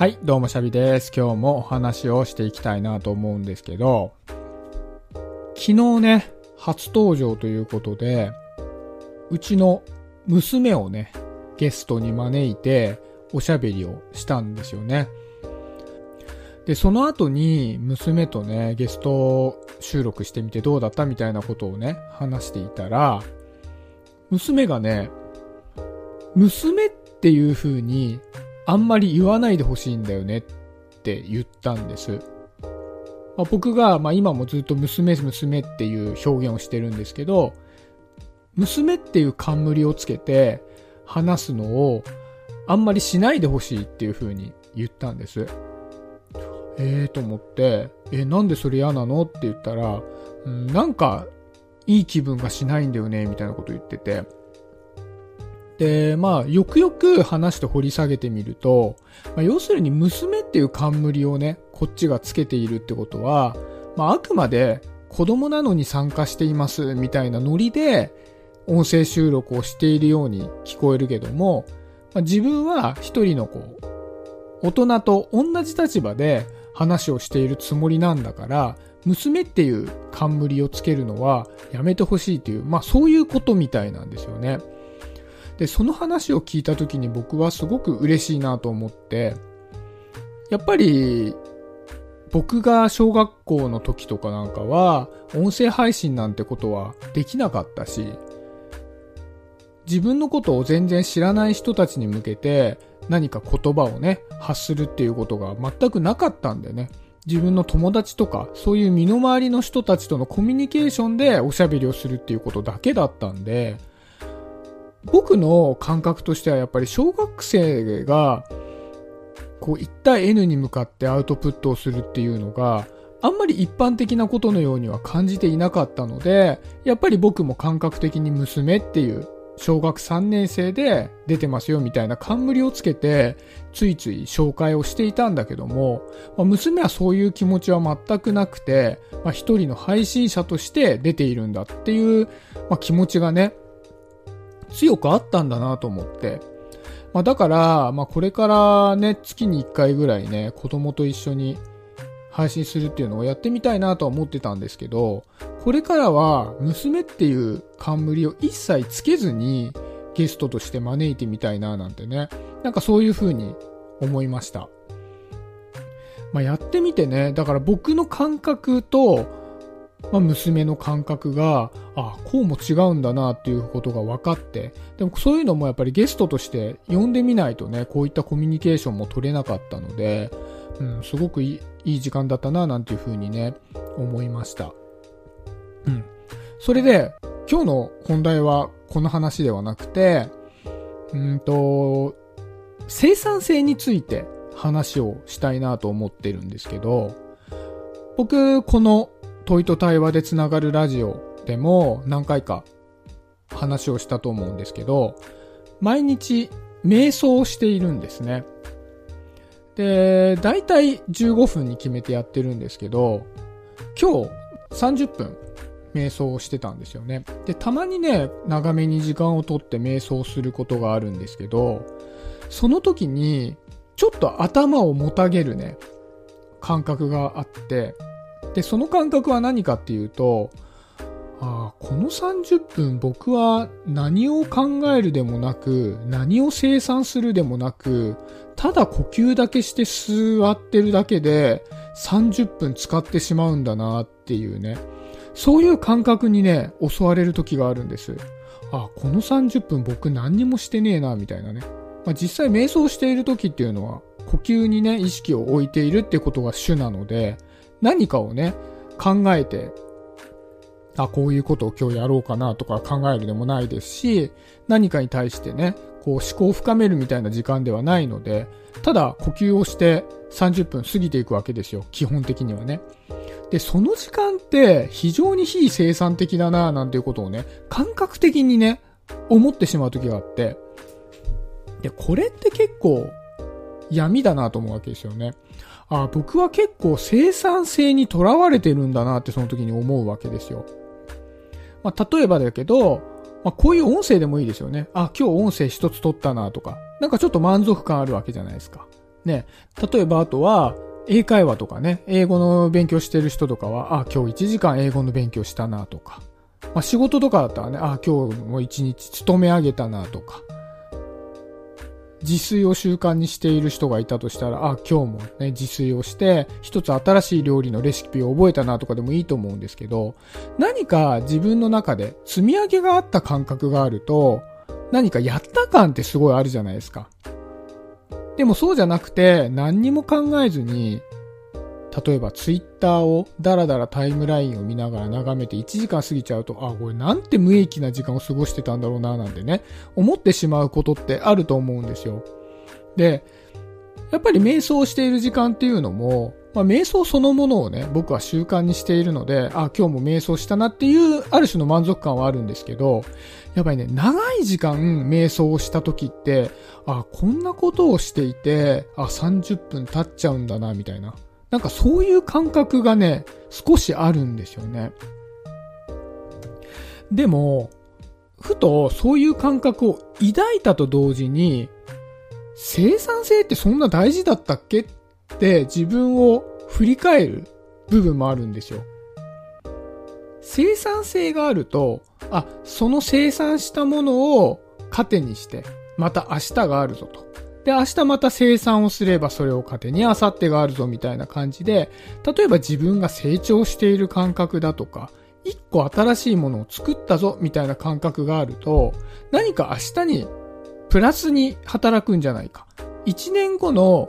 はい、どうもシャビです。今日もお話をしていきたいなと思うんですけど、昨日ね、初登場ということで、うちの娘をね、ゲストに招いておしゃべりをしたんですよね。で、その後に娘とね、ゲスト収録してみてどうだったみたいなことをね、話していたら、娘がね、娘っていう風にあんまり言わないでほしいんだよねって言ったんです。まあ、僕が、まあ、今もずっと娘娘っていう表現をしてるんですけど、娘っていう冠をつけて話すのをあんまりしないでほしいっていう風に言ったんです。えーと思って、え、なんでそれ嫌なのって言ったら、うん、なんかいい気分がしないんだよね、みたいなこと言ってて。で、まあ、よくよく話して掘り下げてみると、まあ、要するに娘っていう冠をね、こっちがつけているってことは、まあ、あくまで子供なのに参加していますみたいなノリで音声収録をしているように聞こえるけども、まあ、自分は一人のこう、大人と同じ立場で話をしているつもりなんだから、娘っていう冠をつけるのはやめてほしいっていう、まあそういうことみたいなんですよね。で、その話を聞いた時に僕はすごく嬉しいなと思って、やっぱり、僕が小学校の時とかなんかは、音声配信なんてことはできなかったし、自分のことを全然知らない人たちに向けて何か言葉をね、発するっていうことが全くなかったんでね。自分の友達とか、そういう身の回りの人たちとのコミュニケーションでおしゃべりをするっていうことだけだったんで、僕の感覚としてはやっぱり小学生が、こう1対 N に向かってアウトプットをするっていうのが、あんまり一般的なことのようには感じていなかったので、やっぱり僕も感覚的に娘っていう小学3年生で出てますよみたいな冠をつけて、ついつい紹介をしていたんだけども、まあ、娘はそういう気持ちは全くなくて、まあ、一人の配信者として出ているんだっていう、まあ、気持ちがね、強くあったんだなと思って。まあ、だから、まあ、これからね、月に1回ぐらいね、子供と一緒に配信するっていうのをやってみたいなとは思ってたんですけど、これからは娘っていう冠を一切つけずにゲストとして招いてみたいななんてね、なんかそういう風に思いました。まあ、やってみてね、だから僕の感覚と、まあ、娘の感覚が、あこうも違うんだなっていうことが分かって、でもそういうのもやっぱりゲストとして呼んでみないとね、こういったコミュニケーションも取れなかったので、うん、すごくいい時間だったななんていう風にね、思いました。うん。それで、今日の本題はこの話ではなくて、うんと、生産性について話をしたいなと思ってるんですけど、僕、この問いと対話でつながるラジオでも何回か話をしたと思うんですけど、毎日瞑想をしているんですね。で、だいたい15分に決めてやってるんですけど、今日30分瞑想をしてたんですよね。で、たまにね、長めに時間をとって瞑想することがあるんですけど、その時に、ちょっと頭をもたげるね、感覚があって、で、その感覚は何かっていうと、あ、この30分僕は何を考えるでもなく、何を生産するでもなく、ただ呼吸だけして座ってるだけで30分使ってしまうんだなっていうね。そういう感覚にね、襲われる時があるんです。あ、この30分僕何にもしてねえな、みたいなね。まあ、実際瞑想している時っていうのは、呼吸にね、意識を置いているってことが主なので、何かをね、考えて、あ、こういうことを今日やろうかなとか考えるでもないですし、何かに対してね、こう思考を深めるみたいな時間ではないので、ただ呼吸をして30分過ぎていくわけですよ。基本的にはね。で、その時間って非常に非生産的だなぁなんていうことをね、感覚的にね、思ってしまう時があって、で、これって結構闇だなと思うわけですよね。あ僕は結構生産性にとらわれてるんだなってその時に思うわけですよ。まあ、例えばだけど、まあ、こういう音声でもいいですよね。あ、今日音声一つ取ったなとか。なんかちょっと満足感あるわけじゃないですか。ね、例えばあとは、英会話とかね、英語の勉強してる人とかは、あ、今日1時間英語の勉強したなとか、まあ、仕事とかだったらね、あ、今日も1日勤め上げたなとか、自炊を習慣にしている人がいたとしたら、あ、今日もね、自炊をして、一つ新しい料理のレシピを覚えたなとかでもいいと思うんですけど、何か自分の中で積み上げがあった感覚があると、何かやった感ってすごいあるじゃないですか。でもそうじゃなくて、何にも考えずに、例えばツイッターをダラダラタイムラインを見ながら眺めて1時間過ぎちゃうと、あ、これなんて無益な時間を過ごしてたんだろうななんてね、思ってしまうことってあると思うんですよ。で、やっぱり瞑想している時間っていうのも、まあ、瞑想そのものをね、僕は習慣にしているので、あ、今日も瞑想したなっていう、ある種の満足感はあるんですけど、やっぱりね、長い時間瞑想をした時って、あ、こんなことをしていて、あ、30分経っちゃうんだな、みたいな。なんかそういう感覚がね、少しあるんですよね。でも、ふとそういう感覚を抱いたと同時に、生産性ってそんな大事だったっけって自分を振り返る部分もあるんですよ。生産性があると、あ、その生産したものを糧にして、また明日があるぞと。で、明日また生産をすればそれを糧に明後日があるぞみたいな感じで、例えば自分が成長している感覚だとか、一個新しいものを作ったぞみたいな感覚があると、何か明日にプラスに働くんじゃないか。一年後の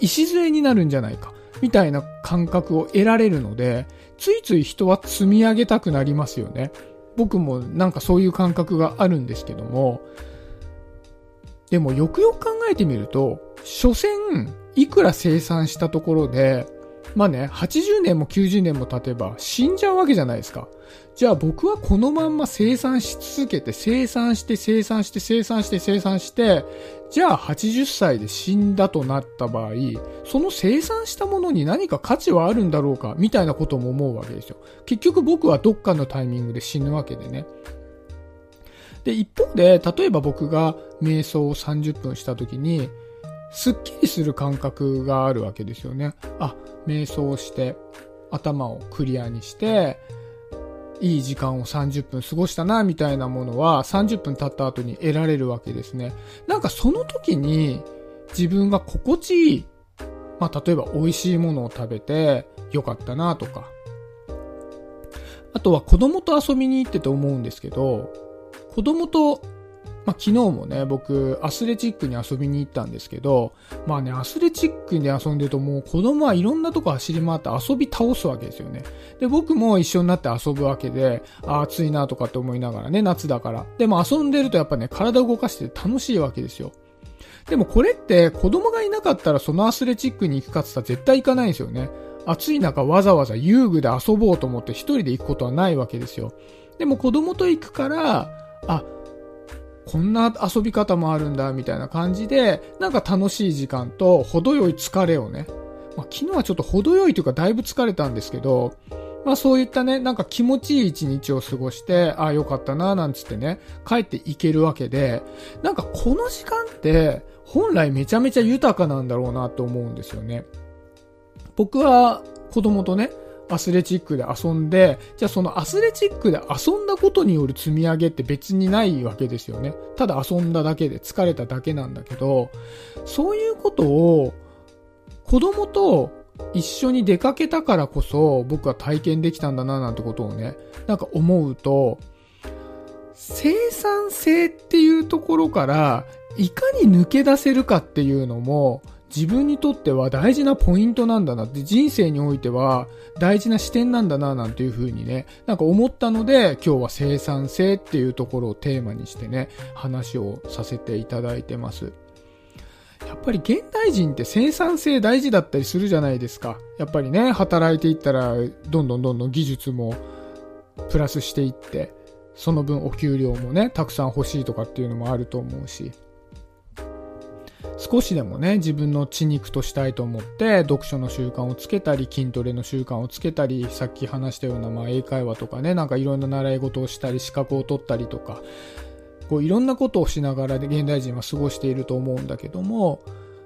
礎になるんじゃないか。みたいな感覚を得られるので、ついつい人は積み上げたくなりますよね。僕もなんかそういう感覚があるんですけども、でもよくよく考考えてみると、所詮、いくら生産したところで、まあね、80年も90年も経てば死んじゃうわけじゃないですか。じゃあ僕はこのまんま生産し続けて、生産して生産して生産して生産して、じゃあ80歳で死んだとなった場合、その生産したものに何か価値はあるんだろうか、みたいなことも思うわけですよ。結局僕はどっかのタイミングで死ぬわけでね。で、一方で、例えば僕が瞑想を30分した時に、すっきりする感覚があるわけですよね。あ、瞑想して、頭をクリアにして、いい時間を30分過ごしたな、みたいなものは30分経った後に得られるわけですね。なんかその時に自分が心地いい、まあ例えば美味しいものを食べてよかったなとか、あとは子供と遊びに行ってて思うんですけど、子供と、まあ、昨日もね、僕、アスレチックに遊びに行ったんですけど、まあね、アスレチックで遊んでるともう子供はいろんなとこ走り回って遊び倒すわけですよね。で、僕も一緒になって遊ぶわけで、あ暑いなとかって思いながらね、夏だから。でも遊んでるとやっぱね、体動かして楽しいわけですよ。でもこれって子供がいなかったらそのアスレチックに行くかって言ったら絶対行かないんですよね。暑い中わざわざ遊具で遊ぼうと思って一人で行くことはないわけですよ。でも子供と行くから、あ、こんな遊び方もあるんだ、みたいな感じで、なんか楽しい時間と程よい疲れをね、まあ、昨日はちょっと程よいというかだいぶ疲れたんですけど、まあそういったね、なんか気持ちいい一日を過ごして、ああよかったな、なんつってね、帰っていけるわけで、なんかこの時間って本来めちゃめちゃ豊かなんだろうなと思うんですよね。僕は子供とね、アスレチックで遊んで、じゃあそのアスレチックで遊んだことによる積み上げって別にないわけですよね。ただ遊んだだけで疲れただけなんだけど、そういうことを子供と一緒に出かけたからこそ僕は体験できたんだななんてことをね、なんか思うと、生産性っていうところからいかに抜け出せるかっていうのも自分にとっては大事なポイントなんだなって、人生においては大事な視点なんだななんていう風にね、なんか思ったので、今日は生産性っていうところをテーマにしてね、話をさせていただいてます。やっぱり現代人って生産性大事だったりするじゃないですか。やっぱりね、働いていったら、どんどんどんどん技術もプラスしていって、その分お給料もね、たくさん欲しいとかっていうのもあると思うし。少しでもね、自分の血肉としたいと思って、読書の習慣をつけたり、筋トレの習慣をつけたり、さっき話したような、まあ、英会話とかね、なんかいろんな習い事をしたり、資格を取ったりとか、こういろんなことをしながら現代人は過ごしていると思うんだけども、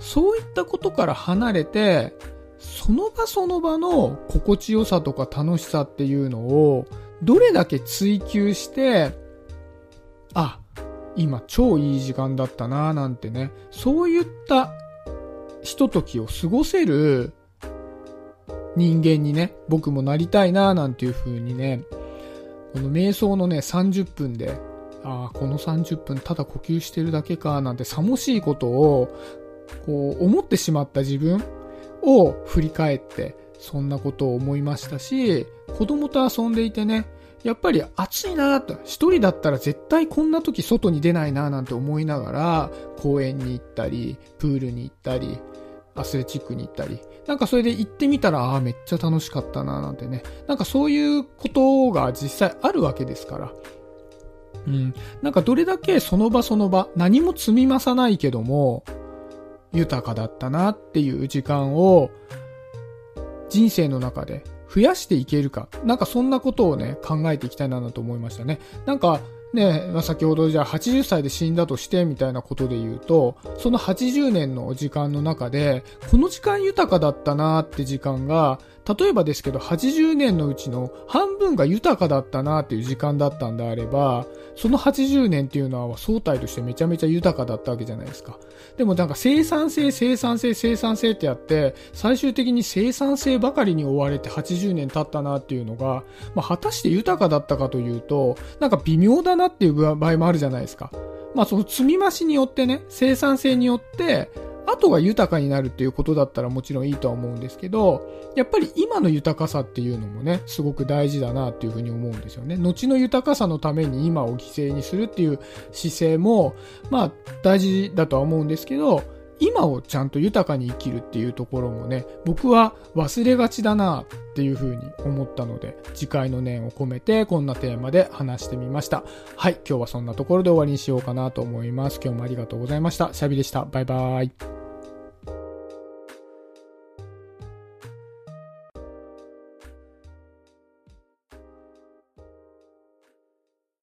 そういったことから離れて、その場その場の心地よさとか楽しさっていうのを、どれだけ追求して、あ、今超いい時間だったなぁなんてね、そういったひとときを過ごせる人間にね、僕もなりたいなぁなんていう風にね、この瞑想のね、30分で、ああ、この30分ただ呼吸してるだけかなんてさもしいことを、こう思ってしまった自分を振り返って、そんなことを思いましたし、子供と遊んでいてね、やっぱり暑いなと、一人だったら絶対こんな時外に出ないななんて思いながら、公園に行ったり、プールに行ったり、アスレチックに行ったり、なんかそれで行ってみたら、ああ、めっちゃ楽しかったななんてね、なんかそういうことが実際あるわけですから、うん。なんかどれだけその場その場、何も積み増さないけども、豊かだったなっていう時間を、人生の中で増やしていけるか。なんかそんなことをね、考えていきたいなと思いましたね。なんか、ね、先ほどじゃあ80歳で死んだとしてみたいなことで言うと、その80年の時間の中で、この時間豊かだったなーって時間が、例えばですけど80年のうちの半分が豊かだったなーっていう時間だったんであれば、その80年っていうのは相対としてめちゃめちゃ豊かだったわけじゃないですか。でもなんか生産性、生産性、生産性ってやって、最終的に生産性ばかりに追われて80年経ったなっていうのが、まあ、果たして豊かだったかというと、なんか微妙だなっていう場合もあるじゃないですか。まあその積み増しによってね、生産性によって、後が豊かになるっていうことだったらもちろんいいとは思うんですけど、やっぱり今の豊かさっていうのもね、すごく大事だなっていうふうに思うんですよね。後の豊かさのために今を犠牲にするっていう姿勢も、まあ大事だとは思うんですけど、今をちゃんと豊かに生きるっていうところもね、僕は忘れがちだなっていうふうに思ったので、次回の念を込めてこんなテーマで話してみました。はい、今日はそんなところで終わりにしようかなと思います。今日もありがとうございました。シャビでした。バイバーイ。